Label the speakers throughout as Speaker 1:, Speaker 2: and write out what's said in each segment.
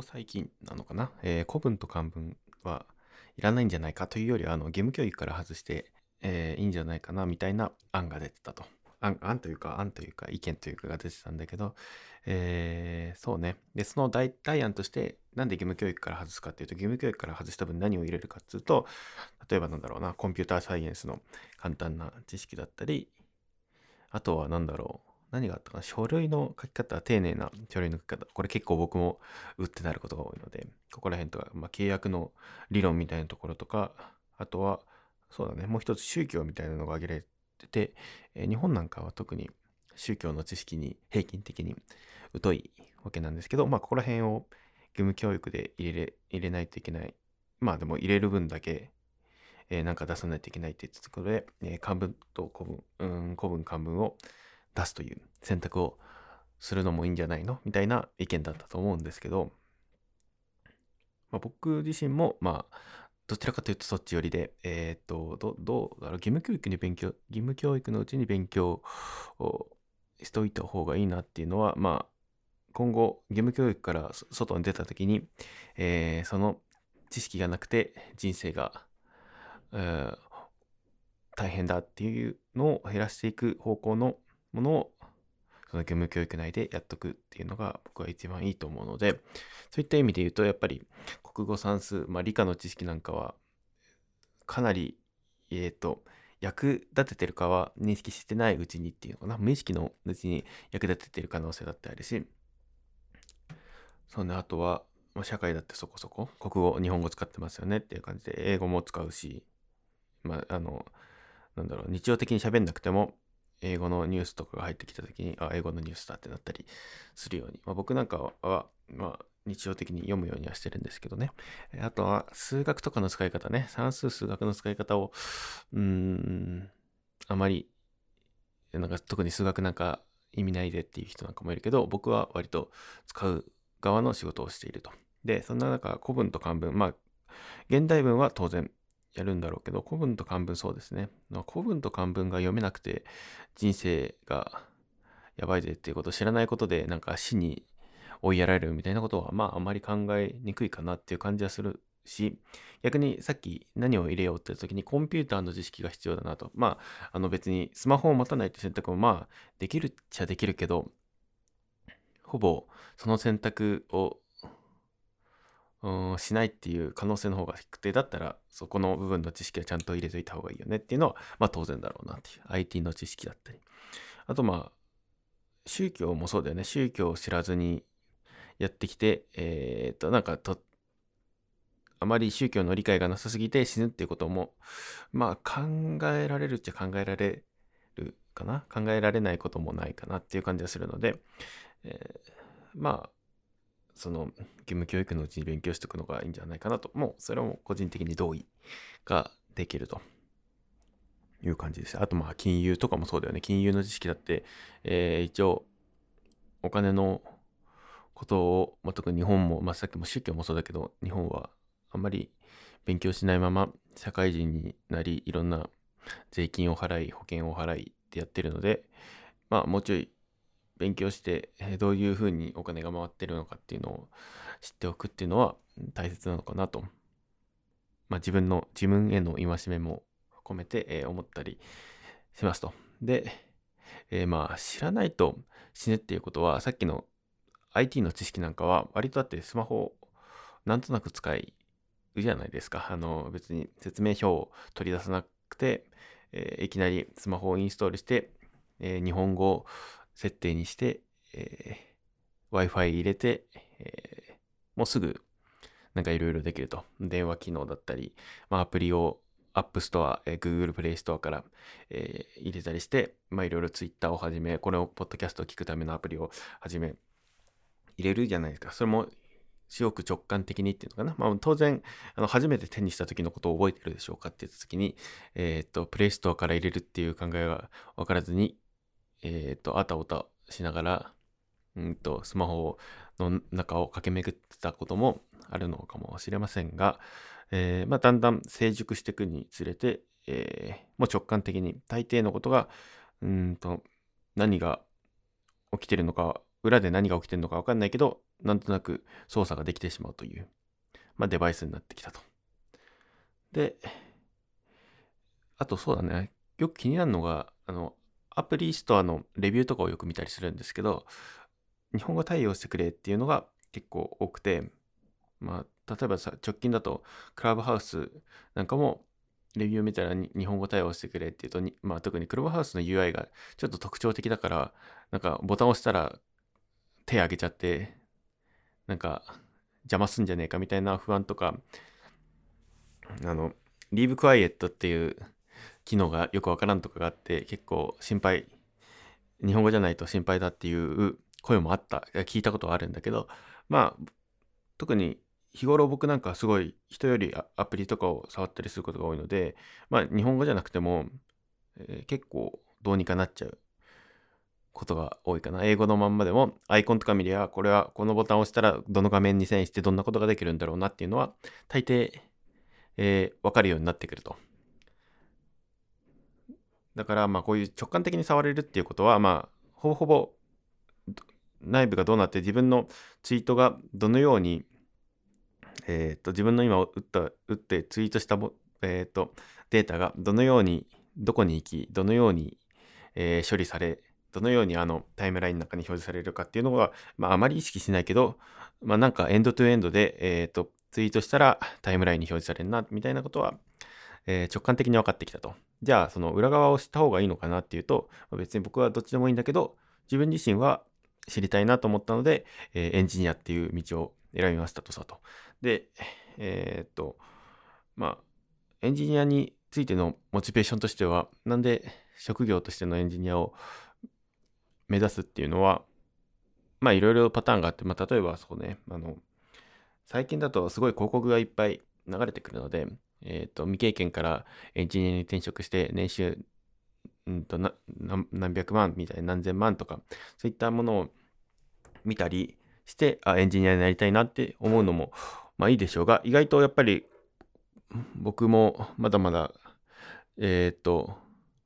Speaker 1: こ最近なのかな、えー、古文と漢文はいらないんじゃないかというよりは、あの、義務教育から外して、えー、いいんじゃないかなみたいな案が出てたと。案案というか、案というか、意見というかが出てたんだけど、えー、そうね。で、その代替案として、なんで義務教育から外すかっていうと、義務教育から外した分何を入れるかっていうと、例えばなんだろうな、コンピューターサイエンスの簡単な知識だったり、あとは何だろう、何があったかな？書類の書き方、丁寧な書類の書き方。これ結構僕もうってなることが多いので、ここら辺とか、まあ、契約の理論みたいなところとか、あとは、そうだね、もう一つ宗教みたいなのが挙げられてて、え日本なんかは特に宗教の知識に平均的に疎いわけなんですけど、まあ、ここら辺を義務教育で入れ入れないといけない。まあ、でも入れる分だけ、えー、なんか出さないといけないって言ってたことで、えー、漢文と古文、うん、古文漢文を出すという選択をするのもいいんじゃないの？みたいな意見だったと思うんですけど、まあ、僕自身も、まあ、どちらかというとそっち寄りで、えっ、と、どどうだろう、義務教育に勉強、義務教育のうちに勉強をしといた方がいいなっていうのは、まあ、今後、義務教育から外に出た時に、えー、その知識がなくて人生が、えー、大変だっていうのを減らしていく方向のものをその義務教育内でやっとくっていうのが僕は一番いいと思うので、そういった意味で言うと、やっぱり国語算数、まあ理科の知識なんかは、かなり、えっ、ー、と、役立ててるかは認識してないうちにっていうのかな、無意識のうちに役立ててる可能性だってある。し、そうね、あとは、まあ、社会だってそこそこ、国語、日本語使ってますよねっていう感じで、英語も使うし、まあ、あの、なんだろう、日常的に喋んなくても、英語のニュースとかが入ってきた時に、あ、英語のニュースだってなったりするように。まあ、僕なんかは、まあ、日常的に読むようにはしてるんですけどね。あとは、数学とかの使い方ね。算数、数学の使い方を、うん、あまり、なんか特に数学なんか意味ないでっていう人なんかもいるけど、僕は割と使う側の仕事をしていると。で、そんな中、古文と漢文、まあ、現代文は当然やるんだろうけど、古文と漢文そうですね。古文と漢文が読めなくて人生がやばいぜっていうことを知らないことでなんか死に追いやられるみたいなことはまああまり考えにくいかなっていう感じはするし、逆にさっき何を入れようって時にコンピューターの知識が必要だなと。まあ、あの別にスマホを持たないって選択もまあできるっちゃできるけど、ほぼその選択をうん、しないっていう可能性の方が低くて、だったらそこの部分の知識はちゃんと入れといた方がいいよねっていうのは、まあ当然だろうなっていう。IT の知識だったり。あとまあ、宗教もそうだよね。宗教を知らずにやってきて、えー、っと、なんかと、あまり宗教の理解がなさすぎて死ぬっていうことも、まあ考えられるっちゃ考えられるかな？考えられないこともないかなっていう感じがするので、えー、まあ、その義務教育のうちに勉強しておくのがいいんじゃないかなと、もうそれはもう個人的に同意ができるという感じです。あとまあ金融とかもそうだよね。金融の知識だって、えー、一応お金のことを、まあ、特に日本も、まあ、さっきも宗教もそうだけど、日本はあんまり勉強しないまま社会人になり、いろんな税金を払い、保険を払いってやってるので、まあもうちょい勉強して、どういうふうにお金が回ってるのかっていうのを知っておくっていうのは大切なのかなと、まあ、自分の自分への戒めも込めて、思ったりしますと。で、えー、まあ知らないと死ぬっていうことはさっきの IT の知識なんかは割とだってスマホをなんとなく使いじゃないですか。あの別に説明書を取り出さなくて、えー、いきなりスマホをインストールして、えー、日本語設定にして、えー、Wi-Fi 入れて、えー、もうすぐなんかいろいろできると。電話機能だったり、まあ、アプリを App Store、えー、Google Play Store から、えー、入れたりして、まあ、いろいろ Twitter をはじめ、これをポッドキャストを聞くためのアプリをはじめ、入れるじゃないですか。それもすごく直感的にっていうのかな。まあ、当然、あの初めて手にした時のことを覚えてるでしょうかって言った時に、えっ、と、プレイストアから入れるっていう考えが分からずに、えっ、ー、と、あたおたしながら、うんと、スマホの中を駆け巡ってたこともあるのかもしれませんが、えー、まあ、だんだん成熟していくにつれて、えー、もう直感的に大抵のことが、うんと、何が起きてるのか裏で何が起きてるのか分かんないけど、なんとなく操作ができてしまうという、まあ、デバイスになってきたと。で、あとそうだね、よく気になるのが、あの、アプリストアのレビューとかをよく見たりするんですけど、日本語対応してくれっていうのが結構多くて、まあ、例えばさ、直近だと、クラブハウスなんかも、レビューを見たら日本語対応してくれっていうと、まあ、特にクラブハウスの UI がちょっと特徴的だから、なんかボタンを押したら手挙げちゃって、なんか邪魔すんじゃねえかみたいな不安とか、あの、Leave Quiet っていう機能がよくわからんとかがあって、結構心配、日本語じゃないと心配だっていう声もあった、聞いたことはあるんだけど、まあ、特に日頃僕なんかすごい人よりアプリとかを触ったりすることが多いので、まあ日本語じゃなくても、えー、結構どうにかなっちゃうことが多いかな。英語のまんまでもアイコンとか見りゃ、これはこのボタンを押したらどの画面に遷移してどんなことができるんだろうなっていうのは大抵、えー、わかるようになってくると。だからまあこういう直感的に触れるっていうことはまあほぼほぼ内部がどうなって自分のツイートがどのようにえっ、と、自分の今打った、打ってツイートしたえっ、と、データがどのように、どこに行き、どのように、え、処理され、どのようにあのタイムラインの中に表示されるかっていうのが、まあ、あまり意識しないけど、まあ、なんかエンドトゥエンドで、えっ、と、ツイートしたらタイムラインに表示されるな、みたいなことは、え直感的に分かってきたと。じゃあ、その裏側を知った方がいいのかなっていうと、別に僕はどっちでもいいんだけど、自分自身は知りたいなと思ったので、えエンジニアっていう道を選びましたとさと。で、えー、っと、まあ、エンジニアについてのモチベーションとしては、なんで職業としてのエンジニアを目指すっていうのは、まあいろいろパターンがあって、まあ例えばそうね、あの、最近だとすごい広告がいっぱい流れてくるので、えっ、ー、と、未経験からエンジニアに転職して年収、うんと何百万みたいな何千万とか、そういったものを見たりして、あ、エンジニアになりたいなって思うのもまあいいでしょうが、意外とやっぱり僕もまだまだ、えっ、と、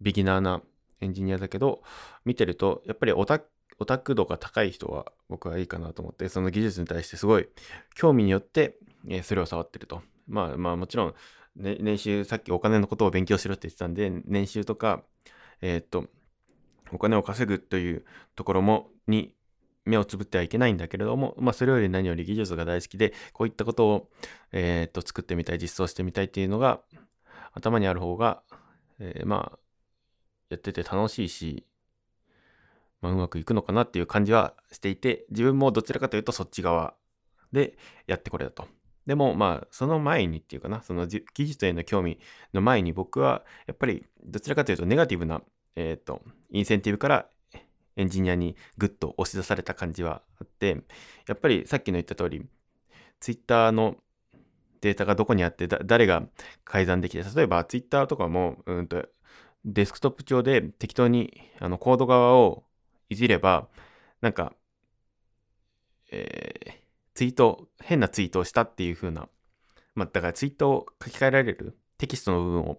Speaker 1: ビギナーなエンジニアだけど、見てると、やっぱりオタオタク度が高い人は僕はいいかなと思って、その技術に対してすごい興味によって、えそれを触ってると。まあまあもちろん、ね、年収、さっきお金のことを勉強しろって言ってたんで、年収とか、えっ、と、お金を稼ぐというところも、に目をつぶってはいけないんだけれども、まあ、それより何より技術が大好きで、こういったことを、えー、っと作ってみたい、実装してみたいっていうのが頭にある方が、えー、まあ、やってて楽しいし、まあ、うまくいくのかなっていう感じはしていて、自分もどちらかというとそっち側でやってこれだと。でもまあその前にっていうかな、その技術への興味の前に僕はやっぱりどちらかというとネガティブな、えっ、ー、と、インセンティブからエンジニアにグッと押し出された感じはあって、やっぱりさっきの言った通り、ツイッターのデータがどこにあって誰が改ざんできて、例えばツイッターとかも、うんと、デスクトップ上で適当にあのコード側をいじれば、なんか、えー、ツイート、変なツイートをしたっていう風な、まあ、だからツイートを書き換えられる、テキストの部分を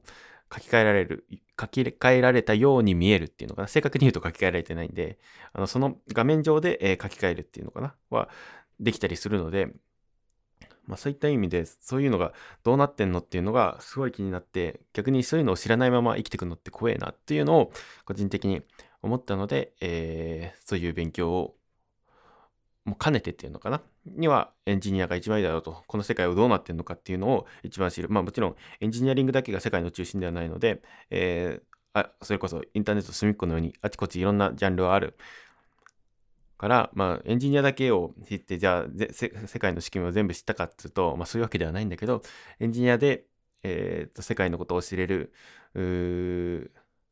Speaker 1: 書き換えられる、書き換えられたように見えるっていうのかな。正確に言うと書き換えられてないんで、あのその画面上で、え、書き換えるっていうのかな。はできたりするので、まあそういった意味で、そういうのがどうなってんのっていうのがすごい気になって、逆にそういうのを知らないまま生きてくのって怖えなっていうのを個人的に思ったので、えー、そういう勉強をもう兼ねてっていうのかな？にはエンジニアが一番いいだろうと、この世界をどうなってるのかっていうのを一番知る。まあもちろんエンジニアリングだけが世界の中心ではないので、えー、あそれこそインターネット隅っこのようにあちこちいろんなジャンルはある。から、まあ、エンジニアだけを知って、じゃあ、世界の仕組みを全部知ったかっていうと、まあ、そういうわけではないんだけど、エンジニアで、えー、と世界のことを知れる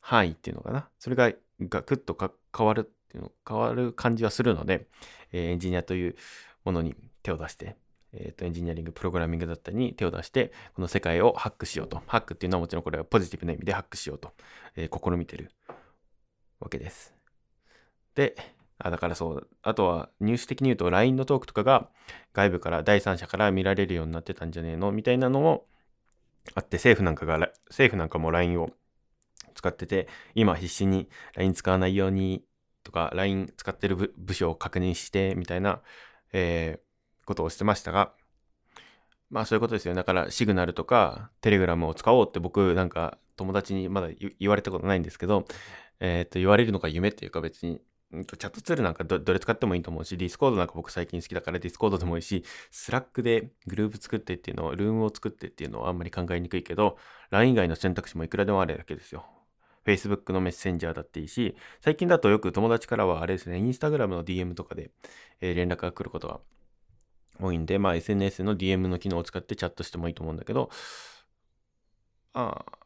Speaker 1: 範囲っていうのかな？それがガクッと変わるていうの、変わる感じはするので、えエンジニアというものに手を出して、えーと、エンジニアリング、プログラミングだったりに手を出して、この世界をハックしようと。ハックっていうのはもちろんこれはポジティブな意味でハックしようと、えー、試みてるわけです。で、あだからそう、あとは入手的に言うと LINE のトークとかが外部から第三者から見られるようになってたんじゃねえのみたいなのもあって、政府なんかが、政府なんかも LINE を使ってて、今必死に LINE 使わないようにとか LINE 使ってる部署を確認してみたいな、えー、ことをしてましたが、まあそういうことですよ。だから Signal とか Telegram を使おうって僕なんか友達にまだ言われたことないんですけど、えっ、ー、と言われるのが夢っていうか別に、チャットツールなんかどれ使ってもいいと思うし、 Discord なんか僕最近好きだから Discord でもいいし、Slack でグループ作ってっていうのを、ルームを作ってっていうのはあんまり考えにくいけど、LINE 以外の選択肢もいくらでもあるわけですよ。Facebook のメッセンジャーだっていいし、最近だとよく友達からはあれですね、Instagram の DM とかで、え、連絡が来ることが多いんで、まあ SNS の DM の機能を使ってチャットしてもいいと思うんだけど、ああ、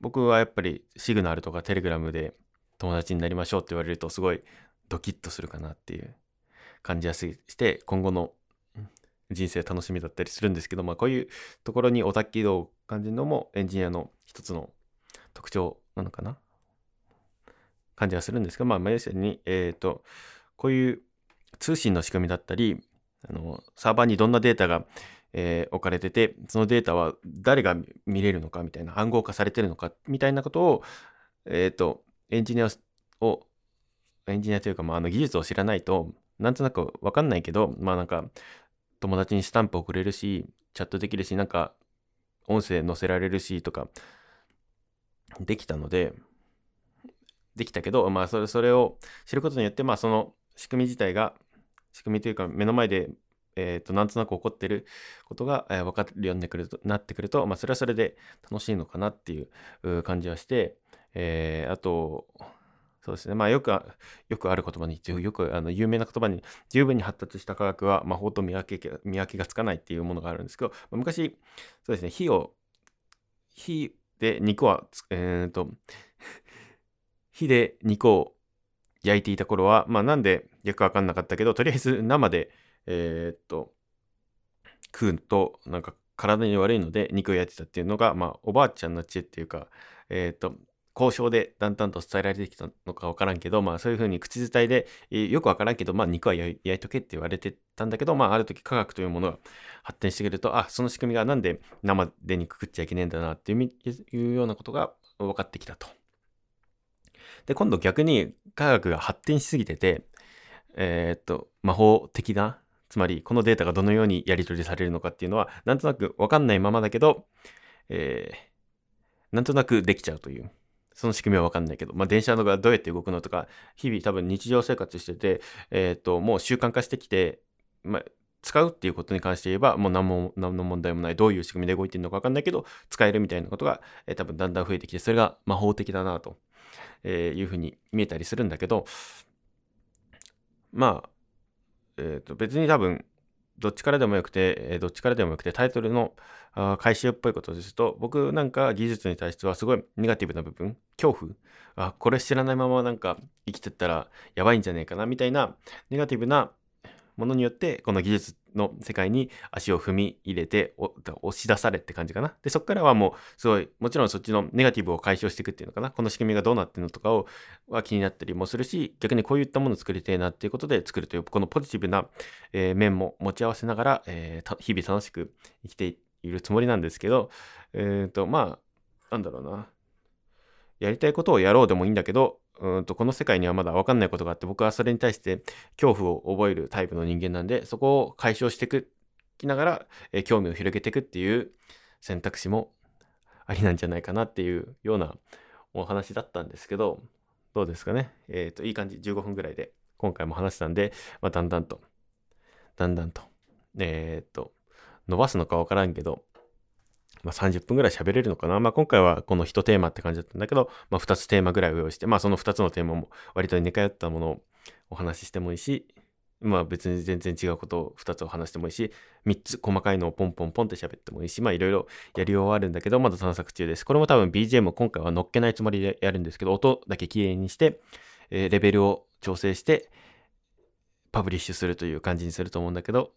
Speaker 1: 僕はやっぱり Signal とか Telegram で友達になりましょうって言われるとすごいドキッとするかなっていう感じがして今後の人生楽しみだったりするんですけど、まあこういうところにオタッキー度を感じるのもエンジニアの一つの特徴なのかな？感じがするんですけど、まあ、要するに、えっ、ー、と、こういう通信の仕組みだったり、あのサーバーにどんなデータが、えー、置かれてて、そのデータは誰が見れるのかみたいな、暗号化されてるのかみたいなことを、えっ、ー、と、エンジニアを、エンジニアというか、まあ、あの技術を知らないと、なんとなくわかんないけど、まあなんか、友達にスタンプ送れるし、チャットできるし、なんか、音声載せられるしとか、できたので、できたけど、まあそれ、それを知ることによって、まあその仕組み自体が仕組みというか目の前で、えーと、なんとなく起こってることが、えー、分かるようになってくると、まあ、それはそれで楽しいのかなっていう感じはして、えー、あと、そうですね。まあよく、よくある言葉に、よくあの有名な言葉に、十分に発達した科学は魔法と見分け見分けがつかないっていうものがあるんですけど、昔、そうですね、火を、火で肉は、えっ、ー、と、火で肉を焼いていた頃は、まあなんでよくわかんなかったけど、とりあえず生で、えー、っと、食うと、なんか体に悪いので肉を焼いてたっていうのが、まあおばあちゃんの知恵っていうか、えー、っと、交渉でだんだんと伝えられてきたのかわからんけど、まあそういうふうに口伝えで、えー、よくわからんけど、まあ肉は焼いとけって言われてたんだけど、まあある時科学というものが発展してくると、あ、その仕組みがなんで生で肉食っちゃいけねえんだなっていうようなことが分かってきたと。で、今度逆に科学が発展しすぎてて、えー、っと、魔法的な、つまりこのデータがどのようにやり取りされるのかっていうのは、なんとなくわかんないままだけど、えー、なんとなくできちゃうという。その仕組みはわかんないけど、まあ、電車のがどうやって動くのとか、日々多分日常生活してて、えー、と、もう習慣化してきて、まあ、使うっていうことに関して言えば、もう何も、何の問題もない、どういう仕組みで動いてるのかわかんないけど、使えるみたいなことが、えー、多分だんだん増えてきて、それが魔法的だなとえー、いうふうに見えたりするんだけど、まあ、えっ、ー、と別に多分、どっちからでもよくて、え、どっちからでもよくて、タイトルの回収っぽいことですと、僕なんか技術に対してはすごいネガティブな部分、恐怖、あ、これ知らないままなんか生きてったらやばいんじゃねえかな、みたいなネガティブなものによって、この技術の世界に足を踏み入れて、押し出されって感じかな。で、そこからはもう、すごい、もちろんそっちのネガティブを解消していくっていうのかな。この仕組みがどうなってるのとかを、は気になったりもするし、逆にこういったものを作りたいなっていうことで作るという、このポジティブな、えー、面も持ち合わせながら、えー、日々楽しく生きているつもりなんですけど、えっ、ー、と、まあ、なんだろうな。やりたいことをやろうでもいいんだけど、うんとこの世界にはまだ分かんないことがあって僕はそれに対して恐怖を覚えるタイプの人間なんでそこを解消していくきながら、え、興味を広げていくっていう選択肢もありなんじゃないかなっていうようなお話だったんですけどどうですかね？えっ、ー、といい感じ。15分ぐらいで今回も話したんで、まあ、だんだんとだんだんとえっ、ー、と伸ばすのか分からんけどまあ、30分ぐらい喋れるのかな。まあ、今回はこの1テーマって感じだったんだけど、まあ、2つテーマぐらいを用意して、まあ、その2つのテーマも割と似通ったものをお話ししてもいいし、まあ別に全然違うことを2つを話してもいいし、3つ細かいのをポンポンポンって喋ってもいいし、まあいろいろやりようはあるんだけど、まだ探索中です。これも多分 BGM 今回は乗っけないつもりでやるんですけど、音だけ綺麗にして、えー、レベルを調整して、パブリッシュするという感じにすると思うんだけど、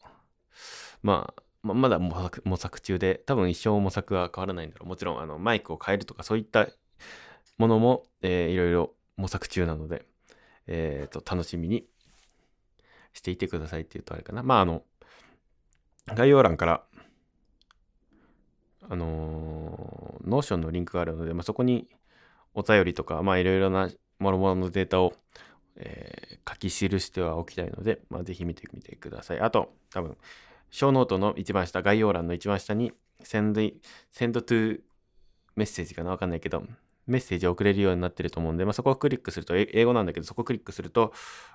Speaker 1: まあ、ままだ模索模索中で、多分一生模索は変わらないんだろう。もちろん、あの、マイクを変えるとか、そういったものも、えー、いろいろ模索中なので、えっ、ー、と、楽しみにしていてくださいっていうとあれかな。まあ、あの、概要欄から、あの、 Notion のリンクがあるので、まあ、そこにお便りとか、まあ、いろいろなもろもろのデータをえー書き記してはおきたいので、まあ、ぜひ見てみてください。あと、多分、ショーノートの一番下、概要欄の一番下に、send, send to メッセージかなわかんないけど、メッセージを送れるようになってると思うんで、まあ、そこをクリックすると、英語なんだけど、そこをクリックすると、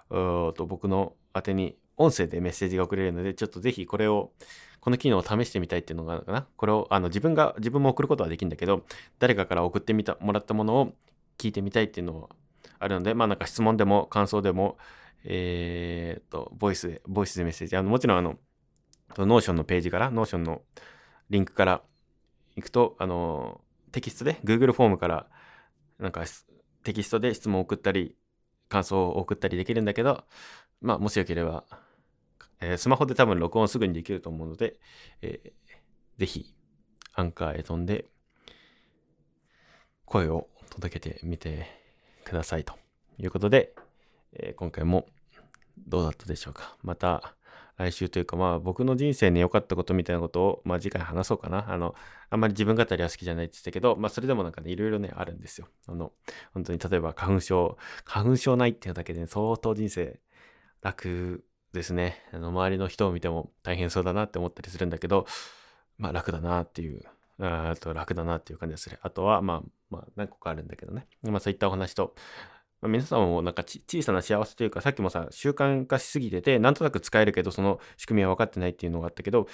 Speaker 1: と僕の宛てに音声でメッセージが送れるので、ちょっとぜひこれを、この機能を試してみたいっていうのがあるかな。これを、あの、自分が、自分も送ることはできるんだけど、誰かから送ってみた、もらったものを聞いてみたいっていうのはあるので、まあなんか質問でも感想でも、えー、っと、ボイスで、ボイスでメッセージ。あの、もちろんあの、 Notion のページから、 Notion のリンクから行くと、あの、テキストで、Google フォームから、なんかテキストで質問を送ったり、感想を送ったりできるんだけど、まあ、もしよければ、えースマホで多分録音すぐにできると思うので、えーぜひ、アンカーへ飛んで、声を届けてみてくださいということで、えー今回もどうだったでしょうか。また来週というか、まあ僕の人生に良かったことみたいなことを、まあ次回話そうかな。あの、あんまり自分語りは好きじゃないって言ってたけど、まあそれでもなんかね、いろいろね、あるんですよ。あの、本当に例えば花粉症、花粉症ないっていうだけで、ね、相当人生楽ですね。あの、周りの人を見ても大変そうだなって思ったりするんだけど、まあ楽だなっていう、あと楽だなっていう感じですね。あとは、まあ、まあ何個かあるんだけどね。まあそういったお話と、まあ、皆さんもなんか小さな幸せというか、さっきもさ、習慣化しすぎてて、なんとなく使えるけど、その仕組みは分かってないっていうのがあったけど、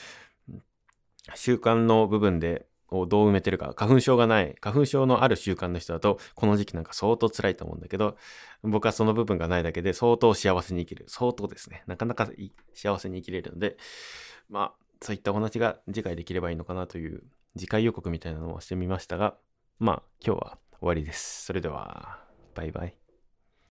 Speaker 1: 習慣の部分で、をどう埋めてるか、花粉症がない、花粉症のある習慣の人だと、この時期なんか相当辛いと思うんだけど、僕はその部分がないだけで相当幸せに生きる。相当ですね。なかなか幸せに生きれるので、まあ、そういったお話が次回できればいいのかなという次回予告みたいなのをしてみましたが、まあ、今日は終わりです。それでは、バイバイ。